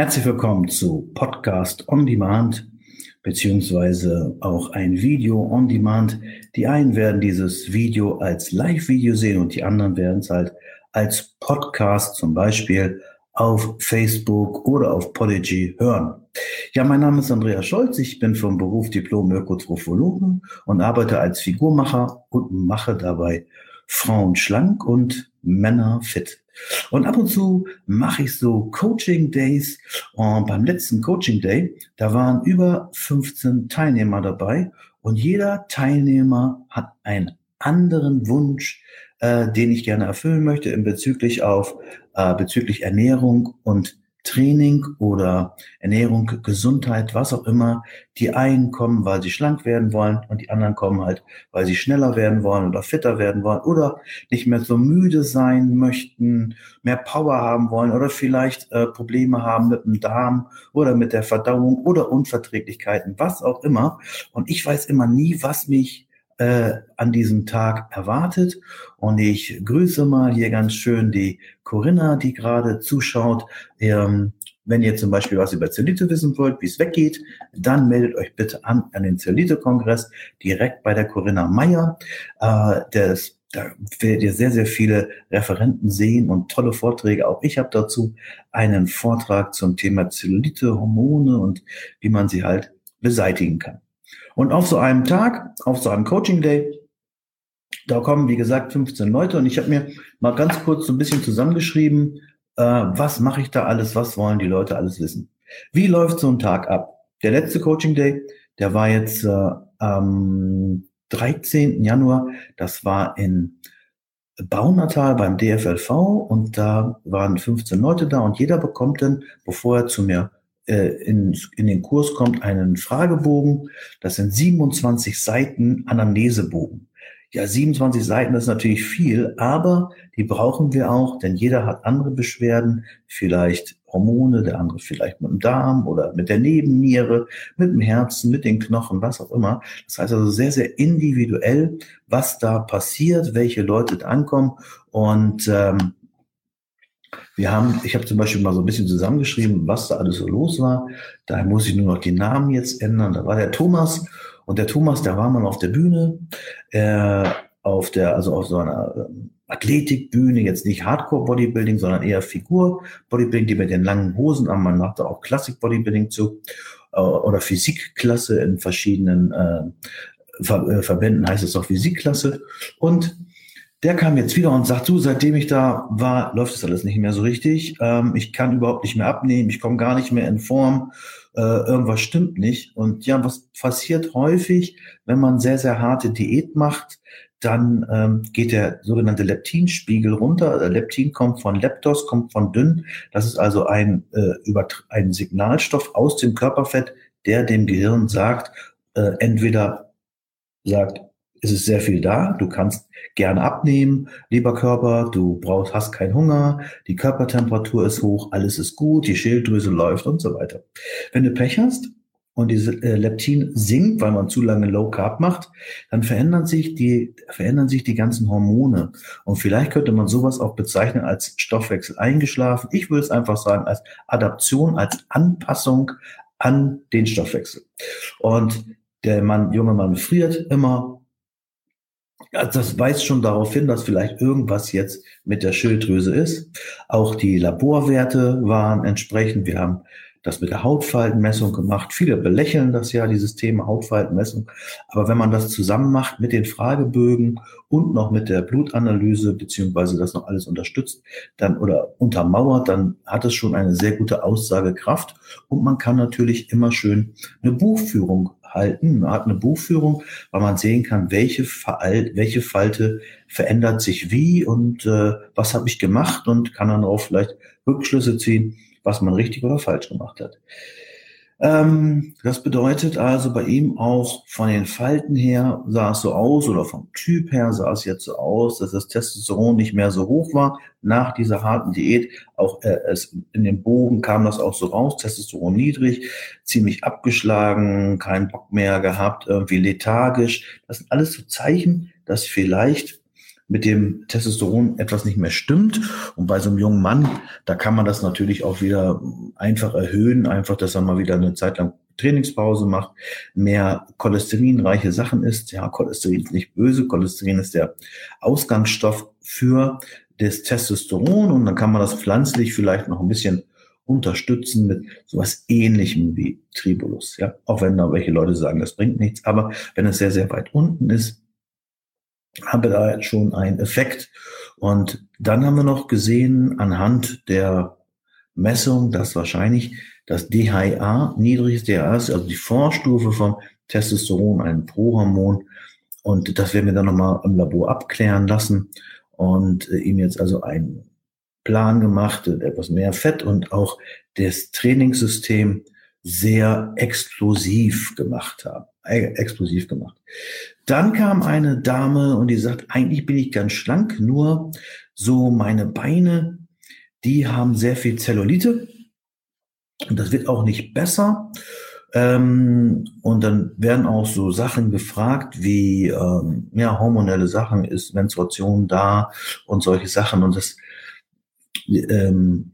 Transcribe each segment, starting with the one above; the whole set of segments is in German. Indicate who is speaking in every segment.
Speaker 1: Herzlich willkommen zu Podcast on Demand, beziehungsweise auch ein Video on Demand. Die einen werden dieses Video als Live-Video sehen und die anderen werden es halt als Podcast zum Beispiel auf Facebook oder auf Podigy hören. Ja, mein Name ist Andreas Scholz. Ich bin vom Beruf Diplom-Ökotrophologen und arbeite als Figurmacher und mache dabei Frauen schlank und Männer fit. Und ab und zu mache ich so Coaching Days. Und beim letzten Coaching Day, da waren über 15 Teilnehmer dabei und jeder Teilnehmer hat einen anderen Wunsch, äh, den ich gerne erfüllen möchte in bezüglich auf äh, bezüglich Ernährung und Training oder Ernährung, Gesundheit, was auch immer. Die einen kommen, weil sie schlank werden wollen und die anderen kommen halt, weil sie schneller werden wollen oder fitter werden wollen oder nicht mehr so müde sein möchten, mehr Power haben wollen oder vielleicht äh, Probleme haben mit dem Darm oder mit der Verdauung oder Unverträglichkeiten, was auch immer. Und ich weiß immer nie, was mich äh, an diesem Tag erwartet. Und ich grüße mal hier ganz schön die Corinna, die gerade zuschaut. Ähm, wenn ihr zum Beispiel was über Zellite wissen wollt, wie es weggeht, dann meldet euch bitte an an den Zellite-Kongress direkt bei der Corinna Meyer. Äh, da werdet ihr sehr, sehr viele Referenten sehen und tolle Vorträge. Auch ich habe dazu einen Vortrag zum Thema Zellulite, Hormone und wie man sie halt beseitigen kann. Und auf so einem Tag, auf so einem Coaching Day, da kommen, wie gesagt, 15 Leute und ich habe mir mal ganz kurz so ein bisschen zusammengeschrieben, äh, was mache ich da alles, was wollen die Leute alles wissen. Wie läuft so ein Tag ab? Der letzte Coaching Day, der war jetzt äh, am 13. Januar, das war in Baunatal beim DFLV und da waren 15 Leute da und jeder bekommt dann, bevor er zu mir in, in den Kurs kommt, einen Fragebogen. Das sind 27 Seiten Anamnesebogen. Ja, 27 Seiten ist natürlich viel, aber die brauchen wir auch, denn jeder hat andere Beschwerden, vielleicht Hormone, der andere vielleicht mit dem Darm oder mit der Nebenniere, mit dem Herzen, mit den Knochen, was auch immer. Das heißt also sehr, sehr individuell, was da passiert, welche Leute da ankommen und ähm, wir haben, ich habe zum Beispiel mal so ein bisschen zusammengeschrieben, was da alles so los war. Da muss ich nur noch die Namen jetzt ändern. Da war der Thomas und der Thomas, der war mal auf der Bühne, äh, auf der, also auf so einer ähm, Athletikbühne, jetzt nicht Hardcore Bodybuilding, sondern eher Figur Bodybuilding, die mit den langen Hosen, aber man macht da auch Klassik Bodybuilding zu äh, oder Physikklasse in verschiedenen äh, Ver äh, Verbänden heißt es auch Physikklasse und der kam jetzt wieder und sagt, du, seitdem ich da war, läuft das alles nicht mehr so richtig. Ähm, ich kann überhaupt nicht mehr abnehmen, ich komme gar nicht mehr in Form, äh, irgendwas stimmt nicht. Und ja, was passiert häufig, wenn man sehr, sehr harte Diät macht, dann ähm, geht der sogenannte Leptinspiegel runter. Leptin kommt von Leptos, kommt von dünn. Das ist also ein, äh, ein Signalstoff aus dem Körperfett, der dem Gehirn sagt, äh, entweder sagt, es ist sehr viel da. Du kannst gerne abnehmen, lieber Körper. Du brauchst, hast keinen Hunger. Die Körpertemperatur ist hoch. Alles ist gut. Die Schilddrüse läuft und so weiter. Wenn du Pech hast und diese äh, Leptin sinkt, weil man zu lange Low Carb macht, dann verändern sich die, verändern sich die ganzen Hormone. Und vielleicht könnte man sowas auch bezeichnen als Stoffwechsel eingeschlafen. Ich würde es einfach sagen als Adaption, als Anpassung an den Stoffwechsel. Und der Mann, junge Mann friert immer, also das weist schon darauf hin, dass vielleicht irgendwas jetzt mit der Schilddrüse ist. Auch die Laborwerte waren entsprechend. Wir haben das mit der Hautfaltenmessung gemacht. Viele belächeln das ja, dieses Thema Hautfaltenmessung. Aber wenn man das zusammen macht mit den Fragebögen und noch mit der Blutanalyse, beziehungsweise das noch alles unterstützt, dann oder untermauert, dann hat es schon eine sehr gute Aussagekraft. Und man kann natürlich immer schön eine Buchführung halten. Man hat eine Buchführung, weil man sehen kann, welche, Veralt, welche Falte verändert sich wie und äh, was habe ich gemacht und kann dann auch vielleicht Rückschlüsse ziehen, was man richtig oder falsch gemacht hat. Ähm, das bedeutet also bei ihm auch von den Falten her sah es so aus oder vom Typ her sah es jetzt so aus, dass das Testosteron nicht mehr so hoch war nach dieser harten Diät. Auch äh, es, in dem Bogen kam das auch so raus, Testosteron niedrig, ziemlich abgeschlagen, keinen Bock mehr gehabt, irgendwie lethargisch. Das sind alles so Zeichen, dass vielleicht mit dem Testosteron etwas nicht mehr stimmt. Und bei so einem jungen Mann, da kann man das natürlich auch wieder einfach erhöhen, einfach, dass er mal wieder eine Zeit lang Trainingspause macht, mehr cholesterinreiche Sachen isst. Ja, Cholesterin ist nicht böse. Cholesterin ist der Ausgangsstoff für das Testosteron und dann kann man das pflanzlich vielleicht noch ein bisschen unterstützen mit sowas ähnlichem wie Tribulus. Ja, auch wenn da welche Leute sagen, das bringt nichts. Aber wenn es sehr, sehr weit unten ist, haben wir da schon einen Effekt. Und dann haben wir noch gesehen anhand der Messung, dass wahrscheinlich das DHA, niedriges DHA ist, also die Vorstufe vom Testosteron, ein Prohormon. Und das werden wir dann nochmal im Labor abklären lassen und äh, ihm jetzt also einen Plan gemacht, etwas mehr Fett und auch das Trainingssystem sehr explosiv gemacht haben. Explosiv gemacht. Dann kam eine Dame und die sagt, eigentlich bin ich ganz schlank, nur so meine Beine, die haben sehr viel Zellulite und das wird auch nicht besser. Ähm, und dann werden auch so Sachen gefragt wie ähm, ja hormonelle Sachen, ist Menstruation da und solche Sachen und das ähm,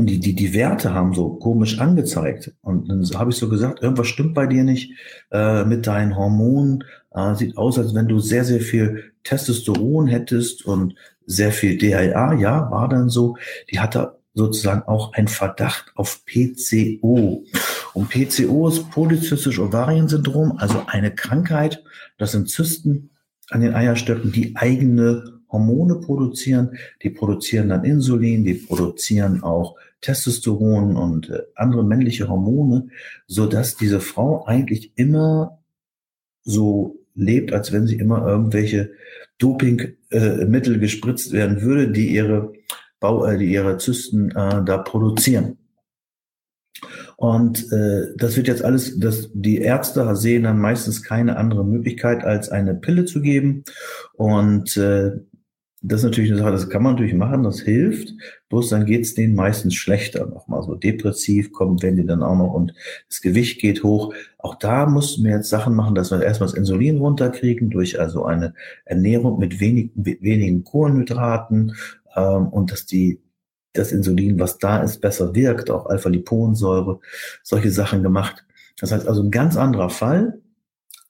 Speaker 1: und die, die, die Werte haben so komisch angezeigt. Und dann habe ich so gesagt, irgendwas stimmt bei dir nicht äh, mit deinen Hormonen. Äh, sieht aus, als wenn du sehr, sehr viel Testosteron hättest und sehr viel DHA. Ja, war dann so. Die hatte sozusagen auch einen Verdacht auf PCO. Und PCO ist polyzystisch Ovariensyndrom, also eine Krankheit. Das sind Zysten an den Eierstöcken, die eigene Hormone produzieren. Die produzieren dann Insulin, die produzieren auch Testosteron und äh, andere männliche Hormone, so dass diese Frau eigentlich immer so lebt, als wenn sie immer irgendwelche Dopingmittel äh, gespritzt werden würde, die ihre Bau, äh, die ihre Zysten äh, da produzieren. Und äh, das wird jetzt alles, das, die Ärzte sehen dann meistens keine andere Möglichkeit, als eine Pille zu geben. Und äh, das ist natürlich eine Sache, das kann man natürlich machen, das hilft. Bloß dann geht's denen meistens schlechter nochmal. So depressiv kommen, wenn die dann auch noch und das Gewicht geht hoch. Auch da mussten wir jetzt Sachen machen, dass wir erstmal das Insulin runterkriegen durch also eine Ernährung mit wenig, wenigen Kohlenhydraten ähm, und dass die das Insulin, was da ist, besser wirkt, auch Alpha-Liponsäure, solche Sachen gemacht. Das heißt also ein ganz anderer Fall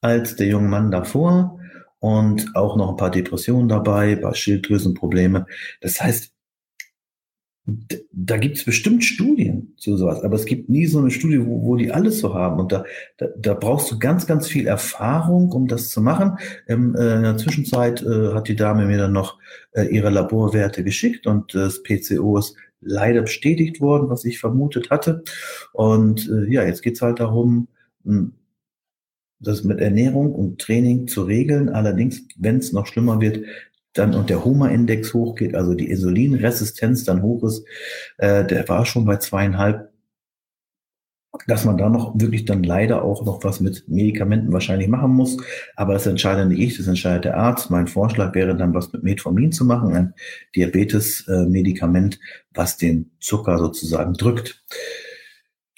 Speaker 1: als der junge Mann davor und auch noch ein paar Depressionen dabei, ein paar Schilddrüsenprobleme. Das heißt, da gibt es bestimmt Studien zu sowas, aber es gibt nie so eine Studie, wo, wo die alles so haben. Und da, da, da brauchst du ganz, ganz viel Erfahrung, um das zu machen. Ähm, äh, in der Zwischenzeit äh, hat die Dame mir dann noch äh, ihre Laborwerte geschickt und das PCO ist leider bestätigt worden, was ich vermutet hatte. Und äh, ja, jetzt geht's halt darum, das mit Ernährung und Training zu regeln. Allerdings, wenn es noch schlimmer wird, dann und der Homa-Index hochgeht, also die Insulinresistenz dann hoch ist, äh, der war schon bei zweieinhalb, dass man da noch wirklich dann leider auch noch was mit Medikamenten wahrscheinlich machen muss. Aber das entscheidet nicht ich, das entscheidet der Arzt. Mein Vorschlag wäre dann, was mit Metformin zu machen, ein Diabetes-Medikament, was den Zucker sozusagen drückt.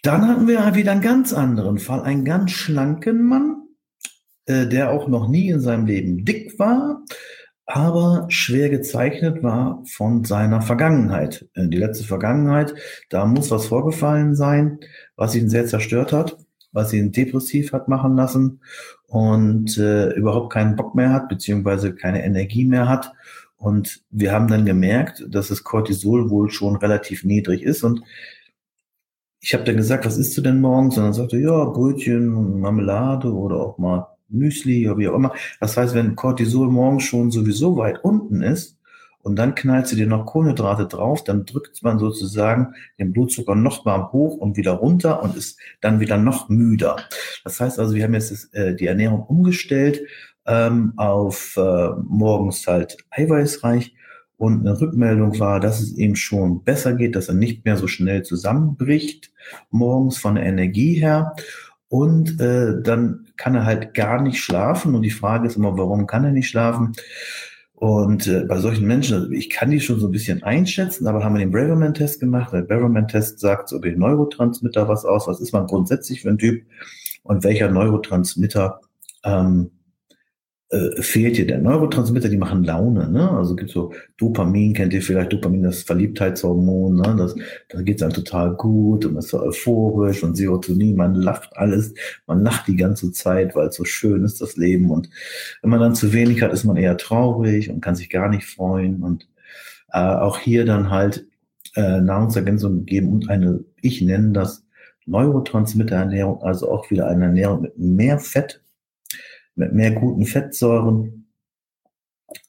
Speaker 1: Dann hatten wir wieder einen ganz anderen Fall, einen ganz schlanken Mann, äh, der auch noch nie in seinem Leben dick war, aber schwer gezeichnet war von seiner Vergangenheit. Äh, die letzte Vergangenheit, da muss was vorgefallen sein, was ihn sehr zerstört hat, was ihn depressiv hat machen lassen und äh, überhaupt keinen Bock mehr hat, beziehungsweise keine Energie mehr hat. Und wir haben dann gemerkt, dass das Cortisol wohl schon relativ niedrig ist und ich habe dann gesagt, was isst du denn morgens? Und dann sagte ja, Brötchen, Marmelade oder auch mal Müsli oder wie auch immer. Das heißt, wenn Cortisol morgens schon sowieso weit unten ist und dann knallst du dir noch Kohlenhydrate drauf, dann drückt man sozusagen den Blutzucker noch mal hoch und wieder runter und ist dann wieder noch müder. Das heißt also, wir haben jetzt das, äh, die Ernährung umgestellt ähm, auf äh, morgens halt eiweißreich und eine Rückmeldung war, dass es ihm schon besser geht, dass er nicht mehr so schnell zusammenbricht morgens von der Energie her. Und äh, dann kann er halt gar nicht schlafen. Und die Frage ist immer, warum kann er nicht schlafen? Und äh, bei solchen Menschen, also ich kann die schon so ein bisschen einschätzen, aber haben wir den Braverman-Test gemacht. Der Braverman-Test sagt so über den Neurotransmitter was aus. Was ist man grundsätzlich für ein Typ? Und welcher Neurotransmitter ähm, äh, fehlt dir der Neurotransmitter, die machen Laune, ne? Also gibt so Dopamin, kennt ihr vielleicht Dopamin, das Verliebtheitshormon, ne? Das, da geht's einem total gut und ist so euphorisch und Serotonin, man lacht alles, man lacht die ganze Zeit, weil so schön ist, das Leben. Und wenn man dann zu wenig hat, ist man eher traurig und kann sich gar nicht freuen. Und äh, auch hier dann halt äh, Nahrungsergänzung geben und eine, ich nenne das Neurotransmitterernährung, also auch wieder eine Ernährung mit mehr Fett mit mehr guten Fettsäuren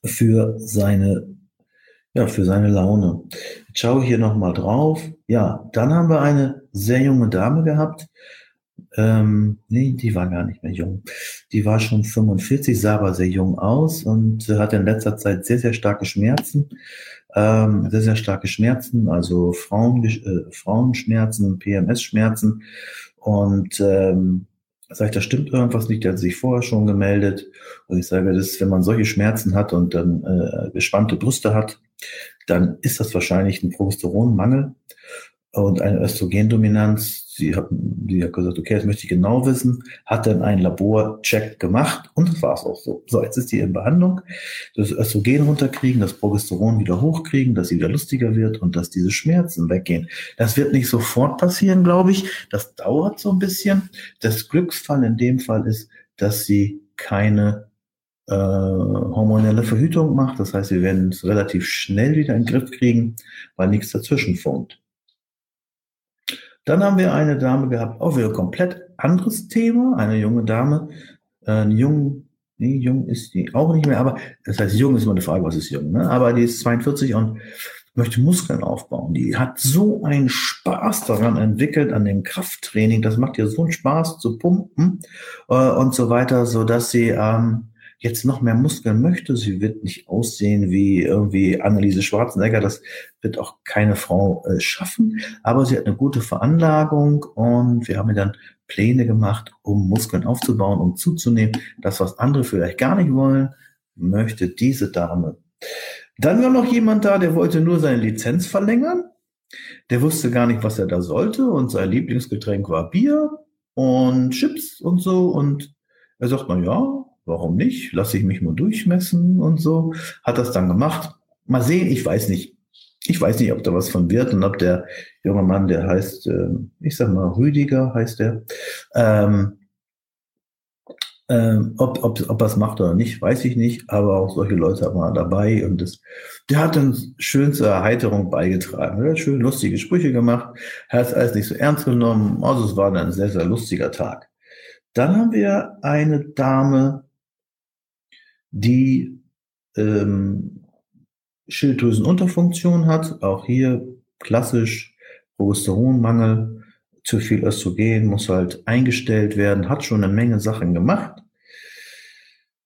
Speaker 1: für seine, ja, für seine Laune. Jetzt schaue ich hier nochmal drauf. Ja, dann haben wir eine sehr junge Dame gehabt. Ähm, nee, die war gar nicht mehr jung. Die war schon 45, sah aber sehr jung aus und hatte in letzter Zeit sehr, sehr starke Schmerzen. Ähm, sehr, sehr starke Schmerzen, also Frauen, äh, Frauenschmerzen, PMS-Schmerzen. Und ähm, sage ich, da stimmt irgendwas nicht, der hat sich vorher schon gemeldet. Und ich sage, das, wenn man solche Schmerzen hat und dann äh, gespannte Brüste hat, dann ist das wahrscheinlich ein Progesteronmangel und eine Östrogendominanz sie hat, die hat gesagt, okay, das möchte ich genau wissen, hat dann einen Laborcheck gemacht und das war es auch so. So, jetzt ist die in Behandlung, das Östrogen runterkriegen, das Progesteron wieder hochkriegen, dass sie wieder lustiger wird und dass diese Schmerzen weggehen. Das wird nicht sofort passieren, glaube ich. Das dauert so ein bisschen. Das Glücksfall in dem Fall ist, dass sie keine äh, hormonelle Verhütung macht. Das heißt, wir werden es relativ schnell wieder in den Griff kriegen, weil nichts dazwischen funkt. Dann haben wir eine Dame gehabt, auch wieder komplett anderes Thema, eine junge Dame, äh, jung, nee, jung ist die auch nicht mehr, aber das heißt, jung ist immer eine Frage, was ist jung, ne? aber die ist 42 und möchte Muskeln aufbauen. Die hat so einen Spaß daran entwickelt, an dem Krafttraining. Das macht ihr so einen Spaß zu pumpen äh, und so weiter, so dass sie ähm, jetzt noch mehr Muskeln möchte. Sie wird nicht aussehen wie irgendwie Anneliese Schwarzenegger. Das wird auch keine Frau äh, schaffen. Aber sie hat eine gute Veranlagung und wir haben ihr dann Pläne gemacht, um Muskeln aufzubauen, um zuzunehmen. Das, was andere vielleicht gar nicht wollen, möchte diese Dame. Dann war noch jemand da, der wollte nur seine Lizenz verlängern. Der wusste gar nicht, was er da sollte und sein Lieblingsgetränk war Bier und Chips und so und er sagt, na ja, warum nicht? Lasse ich mich mal durchmessen und so. Hat das dann gemacht. Mal sehen, ich weiß nicht. Ich weiß nicht, ob da was von wird und ob der junge Mann, der heißt, äh, ich sag mal, Rüdiger heißt der, ähm, ähm, ob, ob, ob er macht oder nicht, weiß ich nicht, aber auch solche Leute haben wir dabei und das, der hat dann schön zur Erheiterung beigetragen. Hat schön lustige Sprüche gemacht, hat es alles nicht so ernst genommen, also es war dann ein sehr, sehr lustiger Tag. Dann haben wir eine Dame, die ähm, Schilddrüsenunterfunktion hat. Auch hier klassisch Progesteronmangel, zu viel Östrogen muss halt eingestellt werden, hat schon eine Menge Sachen gemacht.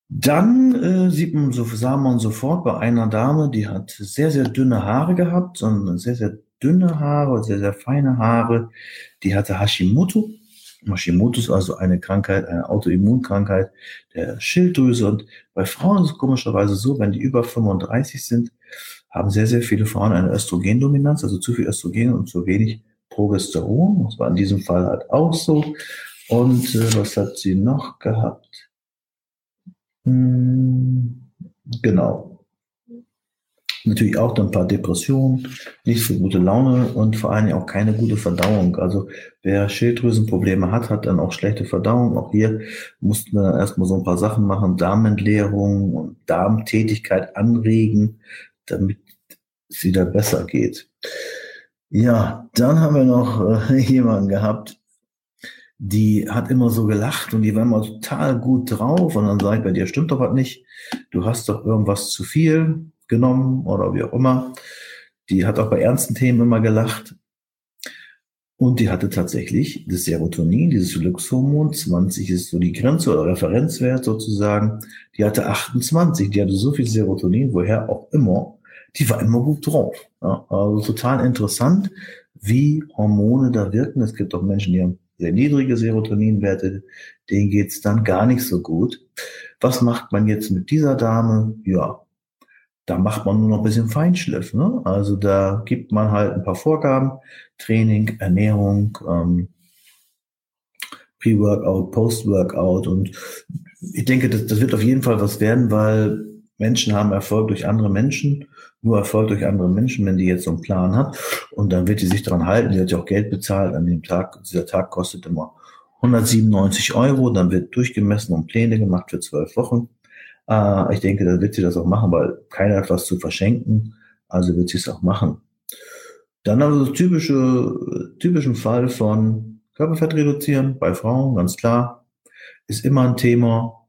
Speaker 1: Dann äh, sieht man so, sah man sofort bei einer Dame, die hat sehr, sehr dünne Haare gehabt, sondern sehr, sehr dünne Haare, sehr, sehr feine Haare. Die hatte Hashimoto. Hashimoto ist also eine Krankheit, eine Autoimmunkrankheit der Schilddrüse. Und bei Frauen ist es komischerweise so, wenn die über 35 sind, haben sehr, sehr viele Frauen eine Östrogendominanz, also zu viel Östrogen und zu wenig Progesteron. Das war in diesem Fall halt auch so. Und äh, was hat sie noch gehabt? Hm, genau natürlich auch dann ein paar Depressionen, nicht so gute Laune und vor allem auch keine gute Verdauung. Also wer Schilddrüsenprobleme hat, hat dann auch schlechte Verdauung. Auch hier mussten wir erstmal so ein paar Sachen machen, Darmentleerung und Darmtätigkeit anregen, damit es wieder besser geht. Ja, dann haben wir noch äh, jemanden gehabt, die hat immer so gelacht und die war immer total gut drauf und dann sage ich, bei dir stimmt doch was nicht, du hast doch irgendwas zu viel, genommen oder wie auch immer. Die hat auch bei ernsten Themen immer gelacht. Und die hatte tatsächlich das Serotonin, dieses Glückshormon, 20 ist so die Grenze oder Referenzwert sozusagen. Die hatte 28, die hatte so viel Serotonin, woher auch immer. Die war immer gut drauf. Ja, also total interessant, wie Hormone da wirken. Es gibt auch Menschen, die haben sehr niedrige Serotoninwerte, denen geht's dann gar nicht so gut. Was macht man jetzt mit dieser Dame? Ja, da macht man nur noch ein bisschen Feinschliff. Ne? Also da gibt man halt ein paar Vorgaben, Training, Ernährung, ähm, Pre-Workout, Post-Workout und ich denke, das, das wird auf jeden Fall was werden, weil Menschen haben Erfolg durch andere Menschen, nur Erfolg durch andere Menschen, wenn die jetzt so einen Plan hat. Und dann wird die sich daran halten. Die hat ja auch Geld bezahlt an dem Tag. Dieser Tag kostet immer 197 Euro. Dann wird durchgemessen und Pläne gemacht für zwölf Wochen. Äh, ich denke, da wird sie das auch machen, weil keiner hat was zu verschenken. Also wird sie es auch machen. Dann haben wir das typische, typischen Fall von Körperfett reduzieren bei Frauen, ganz klar. Ist immer ein Thema.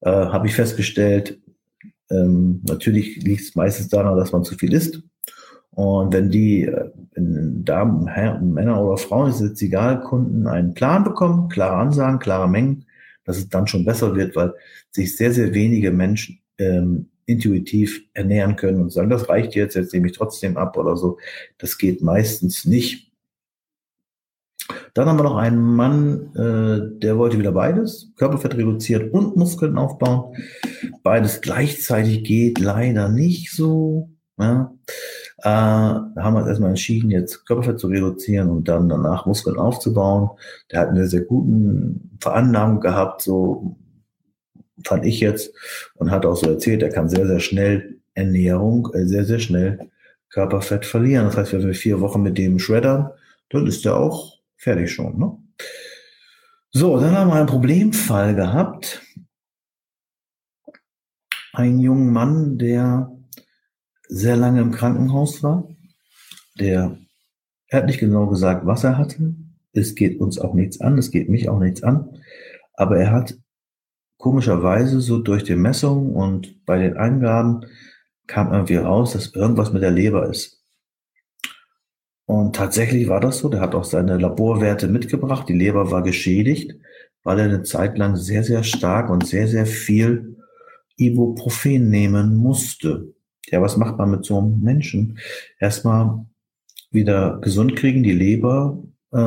Speaker 1: Äh, Habe ich festgestellt, ähm, natürlich liegt es meistens daran, dass man zu viel isst. Und wenn die äh, wenn Damen, Herren, Männer oder Frauen, ist jetzt egal, Kunden einen Plan bekommen, klare Ansagen, klare Mengen, dass es dann schon besser wird, weil sich sehr, sehr wenige Menschen ähm, intuitiv ernähren können und sagen, das reicht jetzt, jetzt nehme ich trotzdem ab oder so. Das geht meistens nicht. Dann haben wir noch einen Mann, äh, der wollte wieder beides, Körperfett reduziert und Muskeln aufbauen. Beides gleichzeitig geht leider nicht so. Ja. Äh, da haben wir uns erstmal entschieden, jetzt Körperfett zu reduzieren und dann danach Muskeln aufzubauen. Der hat eine sehr guten Veranlagung gehabt, so fand ich jetzt, und hat auch so erzählt, er kann sehr, sehr schnell Ernährung, äh, sehr, sehr schnell Körperfett verlieren. Das heißt, wenn wir vier Wochen mit dem schreddern, dann ist er auch Fertig schon, ne? So, dann haben wir einen Problemfall gehabt. Ein junger Mann, der sehr lange im Krankenhaus war. Der er hat nicht genau gesagt, was er hatte. Es geht uns auch nichts an, es geht mich auch nichts an. Aber er hat komischerweise so durch die Messung und bei den Angaben kam irgendwie raus, dass irgendwas mit der Leber ist. Und tatsächlich war das so. Der hat auch seine Laborwerte mitgebracht. Die Leber war geschädigt, weil er eine Zeit lang sehr, sehr stark und sehr, sehr viel Ibuprofen nehmen musste. Ja, was macht man mit so einem Menschen? Erstmal wieder gesund kriegen, die Leber äh,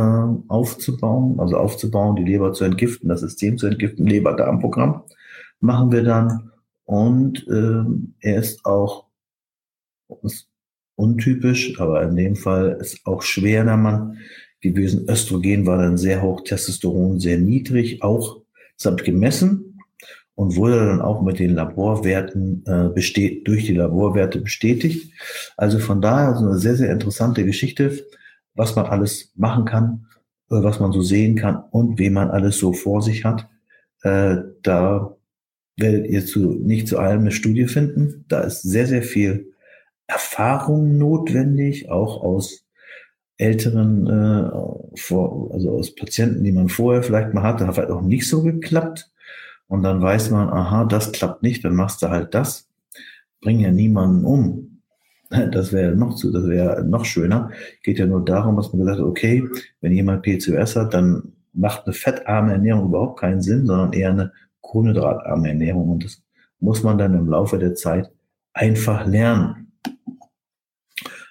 Speaker 1: aufzubauen, also aufzubauen, die Leber zu entgiften, das System zu entgiften, Leber-Darm-Programm machen wir dann. Und äh, er ist auch, untypisch, aber in dem Fall ist auch schwer der Mann gewesen. Östrogen war dann sehr hoch, Testosteron sehr niedrig, auch samt gemessen und wurde dann auch mit den Laborwerten äh, besteht, durch die Laborwerte bestätigt. Also von daher so eine sehr, sehr interessante Geschichte, was man alles machen kann, äh, was man so sehen kann und wen man alles so vor sich hat. Äh, da werdet ihr zu, nicht zu allem eine Studie finden. Da ist sehr, sehr viel Erfahrung notwendig, auch aus älteren, äh, vor, also aus Patienten, die man vorher vielleicht mal hatte, hat halt auch nicht so geklappt. Und dann weiß man, aha, das klappt nicht, dann machst du halt das. Bring ja niemanden um. Das wäre noch zu, das wäre noch schöner. Geht ja nur darum, dass man gesagt hat, okay, wenn jemand PCOS hat, dann macht eine fettarme Ernährung überhaupt keinen Sinn, sondern eher eine kohlenhydratarme Ernährung. Und das muss man dann im Laufe der Zeit einfach lernen.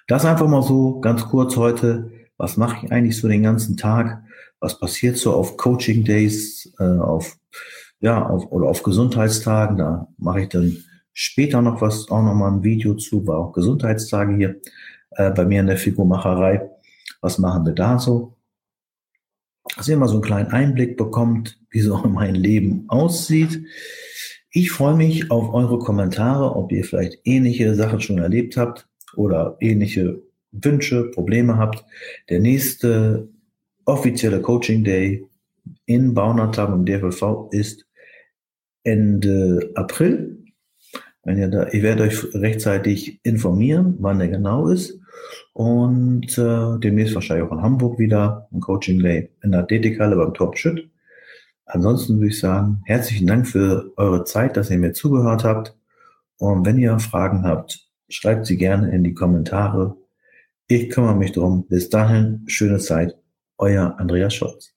Speaker 1: Das einfach mal so ganz kurz heute. Was mache ich eigentlich so den ganzen Tag? Was passiert so auf Coaching Days, äh, auf, ja, auf, oder auf Gesundheitstagen? Da mache ich dann später noch was, auch noch mal ein Video zu, war auch Gesundheitstage hier äh, bei mir in der Figurmacherei. Was machen wir da so? Dass ihr mal so einen kleinen Einblick bekommt, wie so mein Leben aussieht. Ich freue mich auf eure Kommentare, ob ihr vielleicht ähnliche Sachen schon erlebt habt oder ähnliche Wünsche, Probleme habt, der nächste offizielle Coaching Day in Baunatal und DFV ist Ende April. Wenn ihr da, ich werde euch rechtzeitig informieren, wann der genau ist. Und äh, demnächst wahrscheinlich auch in Hamburg wieder ein Coaching Day in der Athletikhalle beim Top Schütt. Ansonsten würde ich sagen, herzlichen Dank für eure Zeit, dass ihr mir zugehört habt. Und wenn ihr Fragen habt, Schreibt sie gerne in die Kommentare. Ich kümmere mich drum. Bis dahin, schöne Zeit. Euer Andreas Scholz.